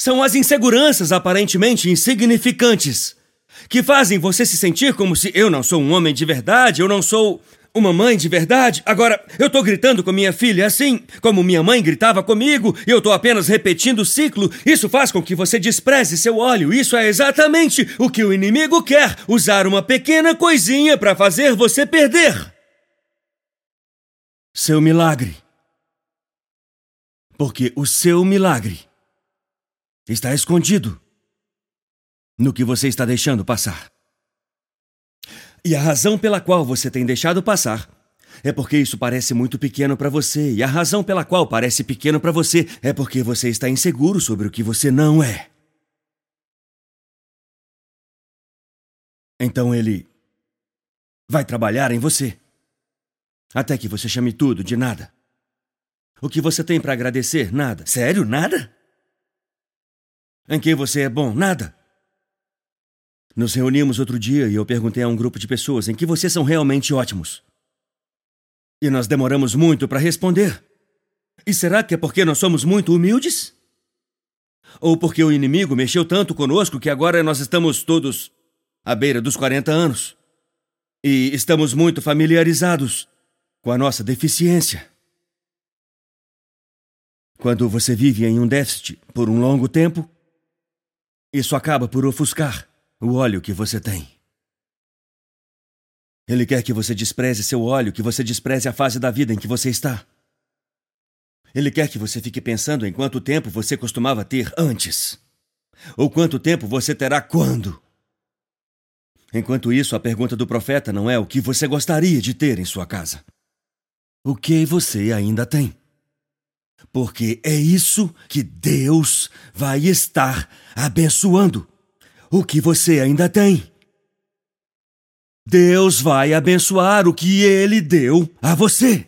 São as inseguranças aparentemente insignificantes que fazem você se sentir como se eu não sou um homem de verdade, eu não sou uma mãe de verdade. Agora, eu tô gritando com minha filha assim, como minha mãe gritava comigo, e eu tô apenas repetindo o ciclo. Isso faz com que você despreze seu óleo. Isso é exatamente o que o inimigo quer: usar uma pequena coisinha para fazer você perder seu milagre. Porque o seu milagre está escondido no que você está deixando passar. E a razão pela qual você tem deixado passar é porque isso parece muito pequeno para você, e a razão pela qual parece pequeno para você é porque você está inseguro sobre o que você não é. Então ele vai trabalhar em você até que você chame tudo de nada. O que você tem para agradecer? Nada. Sério? Nada? Em quem você é bom? Nada. Nos reunimos outro dia e eu perguntei a um grupo de pessoas em que vocês são realmente ótimos. E nós demoramos muito para responder. E será que é porque nós somos muito humildes? Ou porque o inimigo mexeu tanto conosco que agora nós estamos todos à beira dos 40 anos? E estamos muito familiarizados com a nossa deficiência. Quando você vive em um déficit por um longo tempo, isso acaba por ofuscar o óleo que você tem. Ele quer que você despreze seu óleo, que você despreze a fase da vida em que você está. Ele quer que você fique pensando em quanto tempo você costumava ter antes. Ou quanto tempo você terá quando. Enquanto isso, a pergunta do profeta não é o que você gostaria de ter em sua casa. O que você ainda tem? Porque é isso que Deus vai estar abençoando o que você ainda tem. Deus vai abençoar o que Ele deu a você.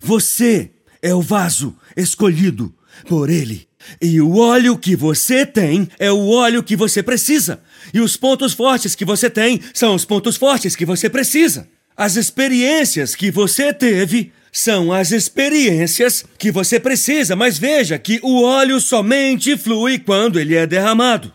Você é o vaso escolhido por Ele. E o óleo que você tem é o óleo que você precisa. E os pontos fortes que você tem são os pontos fortes que você precisa. As experiências que você teve são as experiências que você precisa, mas veja que o óleo somente flui quando ele é derramado.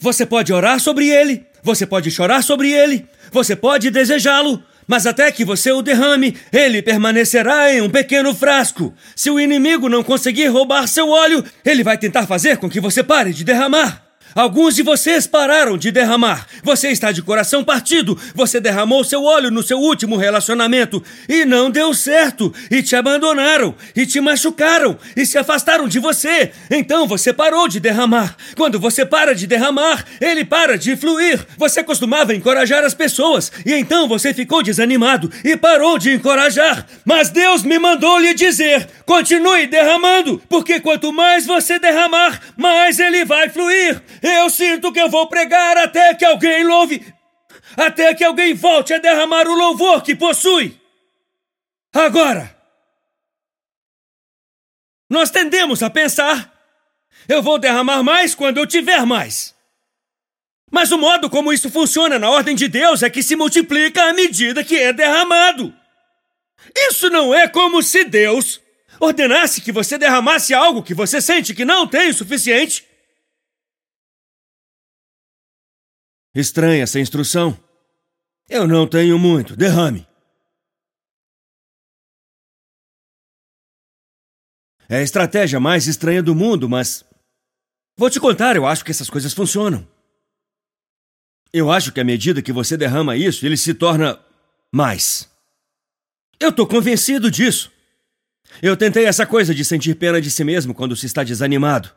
Você pode orar sobre ele, você pode chorar sobre ele, você pode desejá-lo, mas até que você o derrame, ele permanecerá em um pequeno frasco. Se o inimigo não conseguir roubar seu óleo, ele vai tentar fazer com que você pare de derramar. Alguns de vocês pararam de derramar. Você está de coração partido. Você derramou seu óleo no seu último relacionamento e não deu certo. E te abandonaram, e te machucaram, e se afastaram de você. Então você parou de derramar. Quando você para de derramar, ele para de fluir. Você costumava encorajar as pessoas, e então você ficou desanimado e parou de encorajar. Mas Deus me mandou lhe dizer: continue derramando, porque quanto mais você derramar, mais ele vai fluir. Eu sinto que eu vou pregar até que alguém louve. Até que alguém volte a derramar o louvor que possui. Agora, nós tendemos a pensar: eu vou derramar mais quando eu tiver mais. Mas o modo como isso funciona na ordem de Deus é que se multiplica à medida que é derramado. Isso não é como se Deus ordenasse que você derramasse algo que você sente que não tem o suficiente Estranha essa instrução. Eu não tenho muito. Derrame. É a estratégia mais estranha do mundo, mas. Vou te contar, eu acho que essas coisas funcionam. Eu acho que à medida que você derrama isso, ele se torna mais. Eu tô convencido disso. Eu tentei essa coisa de sentir pena de si mesmo quando se está desanimado.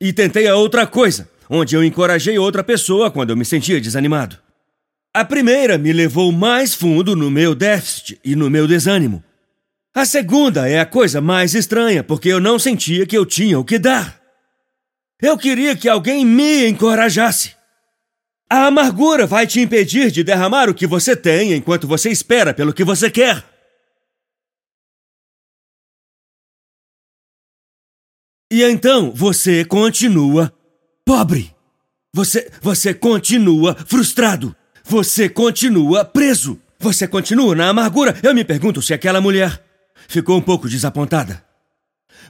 E tentei a outra coisa, onde eu encorajei outra pessoa quando eu me sentia desanimado. A primeira me levou mais fundo no meu déficit e no meu desânimo. A segunda é a coisa mais estranha, porque eu não sentia que eu tinha o que dar. Eu queria que alguém me encorajasse. A amargura vai te impedir de derramar o que você tem enquanto você espera pelo que você quer. E então você continua pobre. Você, você continua frustrado. Você continua preso. Você continua na amargura. Eu me pergunto se aquela mulher ficou um pouco desapontada.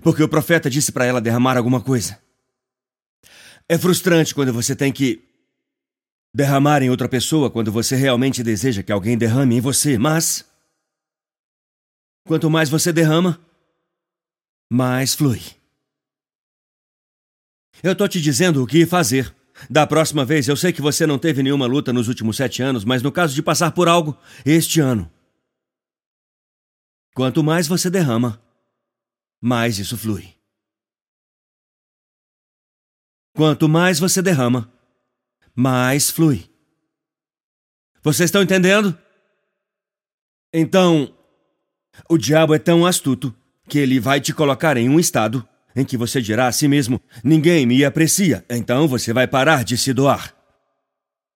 porque o profeta disse para ela derramar alguma coisa. É frustrante quando você tem que derramar em outra pessoa quando você realmente deseja que alguém derrame em você, mas. Quanto mais você derrama, mais flui. Eu tô te dizendo o que fazer. Da próxima vez, eu sei que você não teve nenhuma luta nos últimos sete anos, mas no caso de passar por algo, este ano. Quanto mais você derrama, mais isso flui. Quanto mais você derrama, mais flui. Vocês estão entendendo? Então, o diabo é tão astuto que ele vai te colocar em um estado em que você dirá a si mesmo: ninguém me aprecia, então você vai parar de se doar.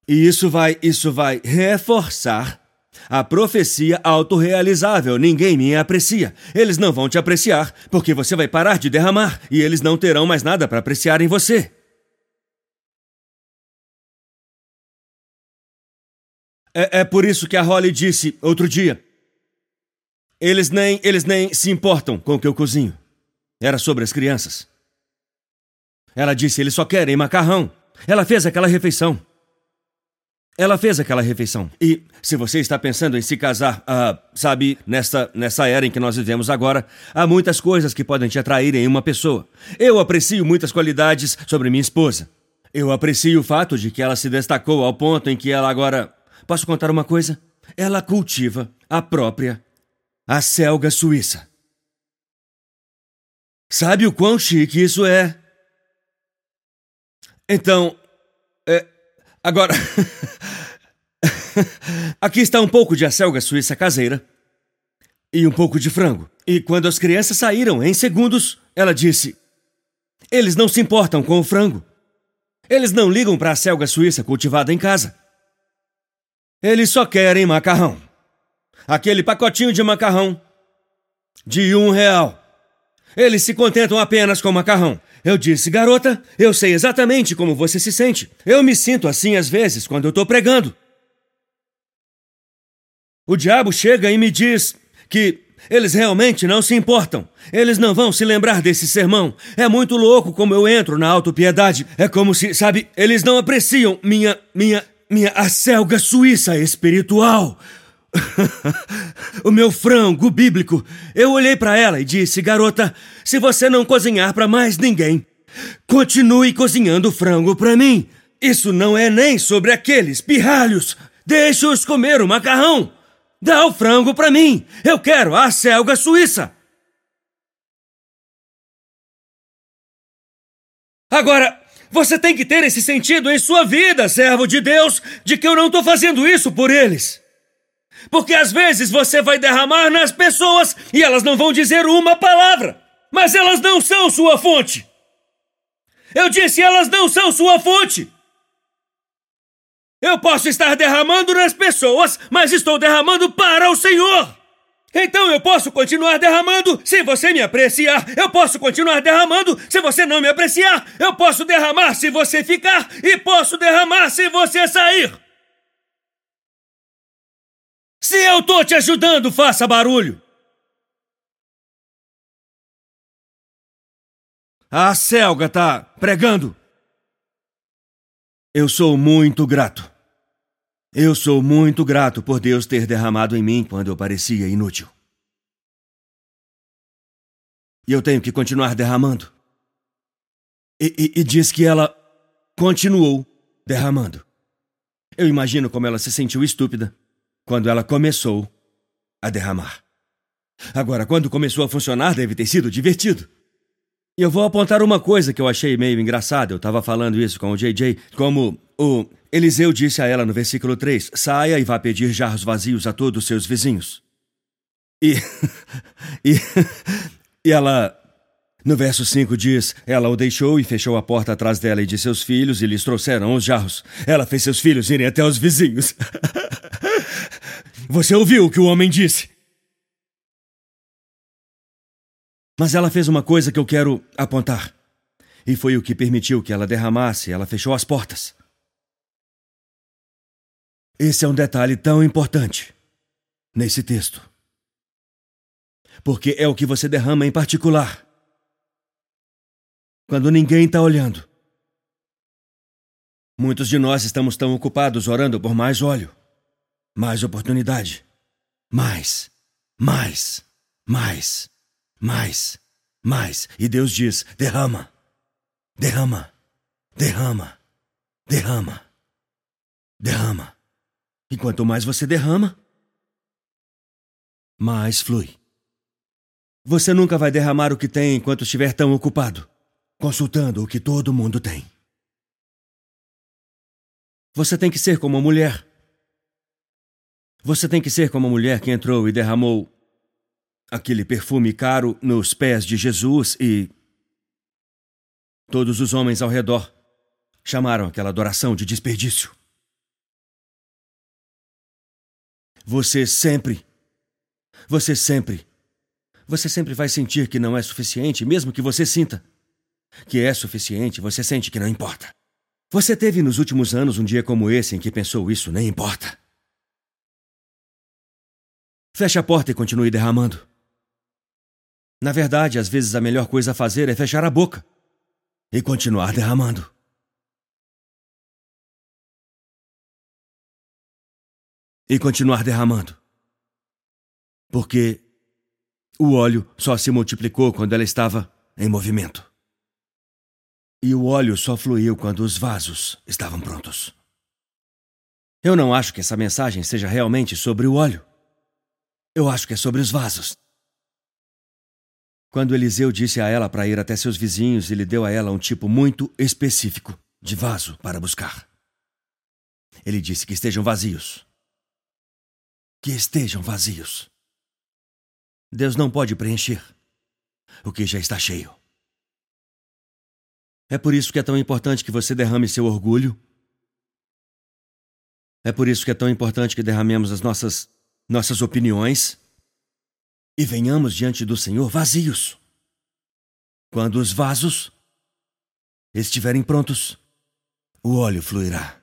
E isso vai, isso vai reforçar a profecia autorrealizável: ninguém me aprecia. Eles não vão te apreciar, porque você vai parar de derramar e eles não terão mais nada para apreciar em você. É, é por isso que a Holly disse outro dia: eles nem, eles nem se importam com o que eu cozinho. Era sobre as crianças. Ela disse: eles só querem macarrão. Ela fez aquela refeição. Ela fez aquela refeição. E se você está pensando em se casar, uh, sabe, nessa, nessa era em que nós vivemos agora, há muitas coisas que podem te atrair em uma pessoa. Eu aprecio muitas qualidades sobre minha esposa. Eu aprecio o fato de que ela se destacou ao ponto em que ela agora. Posso contar uma coisa? Ela cultiva a própria acelga suíça. Sabe o quão chique isso é? Então, é, agora. Aqui está um pouco de acelga suíça caseira e um pouco de frango. E quando as crianças saíram em segundos, ela disse: Eles não se importam com o frango. Eles não ligam para a selga suíça cultivada em casa. Eles só querem macarrão. Aquele pacotinho de macarrão de um real. Eles se contentam apenas com macarrão. Eu disse, garota, eu sei exatamente como você se sente. Eu me sinto assim às vezes quando eu estou pregando. O diabo chega e me diz que eles realmente não se importam. Eles não vão se lembrar desse sermão. É muito louco como eu entro na autopiedade. É como se, sabe, eles não apreciam minha, minha, minha acelga suíça espiritual. o meu frango bíblico. Eu olhei para ela e disse: Garota, se você não cozinhar para mais ninguém, continue cozinhando frango para mim. Isso não é nem sobre aqueles pirralhos. Deixa-os comer o macarrão. Dá o frango para mim. Eu quero a selga suíça. Agora, você tem que ter esse sentido em sua vida, servo de Deus, de que eu não estou fazendo isso por eles. Porque às vezes você vai derramar nas pessoas e elas não vão dizer uma palavra, mas elas não são sua fonte. Eu disse, elas não são sua fonte. Eu posso estar derramando nas pessoas, mas estou derramando para o Senhor. Então eu posso continuar derramando se você me apreciar. Eu posso continuar derramando se você não me apreciar. Eu posso derramar se você ficar e posso derramar se você sair. Se eu tô te ajudando, faça barulho! A Selga tá pregando. Eu sou muito grato. Eu sou muito grato por Deus ter derramado em mim quando eu parecia inútil. E eu tenho que continuar derramando. E, e, e diz que ela continuou derramando. Eu imagino como ela se sentiu estúpida quando ela começou a derramar. Agora, quando começou a funcionar, deve ter sido divertido. E eu vou apontar uma coisa que eu achei meio engraçada. Eu estava falando isso com o JJ, como o Eliseu disse a ela no versículo 3: saia e vá pedir jarros vazios a todos os seus vizinhos. E. e. e ela. No verso 5 diz: Ela o deixou e fechou a porta atrás dela e de seus filhos, e lhes trouxeram os jarros. Ela fez seus filhos irem até os vizinhos. Você ouviu o que o homem disse? Mas ela fez uma coisa que eu quero apontar. E foi o que permitiu que ela derramasse, ela fechou as portas. Esse é um detalhe tão importante nesse texto. Porque é o que você derrama em particular quando ninguém está olhando. Muitos de nós estamos tão ocupados orando por mais óleo, mais oportunidade, mais, mais, mais, mais, mais. E Deus diz: derrama, derrama, derrama, derrama, derrama. E quanto mais você derrama, mais flui. Você nunca vai derramar o que tem enquanto estiver tão ocupado, consultando o que todo mundo tem. Você tem que ser como mulher. Você tem que ser como a mulher que entrou e derramou aquele perfume caro nos pés de Jesus e. Todos os homens ao redor chamaram aquela adoração de desperdício. Você sempre. Você sempre. Você sempre vai sentir que não é suficiente, mesmo que você sinta. Que é suficiente, você sente que não importa. Você teve nos últimos anos um dia como esse em que pensou isso nem importa. Feche a porta e continue derramando. Na verdade, às vezes a melhor coisa a fazer é fechar a boca e continuar derramando. E continuar derramando. Porque o óleo só se multiplicou quando ela estava em movimento. E o óleo só fluiu quando os vasos estavam prontos. Eu não acho que essa mensagem seja realmente sobre o óleo. Eu acho que é sobre os vasos. Quando Eliseu disse a ela para ir até seus vizinhos, ele deu a ela um tipo muito específico de vaso para buscar. Ele disse que estejam vazios. Que estejam vazios. Deus não pode preencher o que já está cheio. É por isso que é tão importante que você derrame seu orgulho. É por isso que é tão importante que derramemos as nossas nossas opiniões e venhamos diante do Senhor vazios. Quando os vasos estiverem prontos, o óleo fluirá.